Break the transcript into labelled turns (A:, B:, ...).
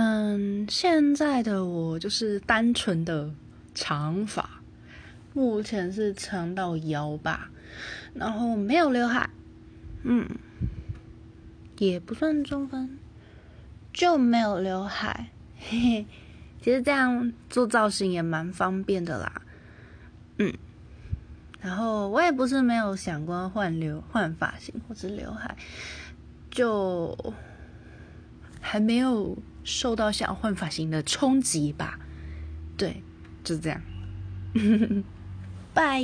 A: 嗯，现在的我就是单纯的长发，目前是长到腰吧，然后没有刘海，嗯，也不算中分，就没有刘海，嘿嘿，其实这样做造型也蛮方便的啦，嗯，然后我也不是没有想过换刘换发型或者刘海，就还没有。受到想要换发型的冲击吧，对，就是这样，拜。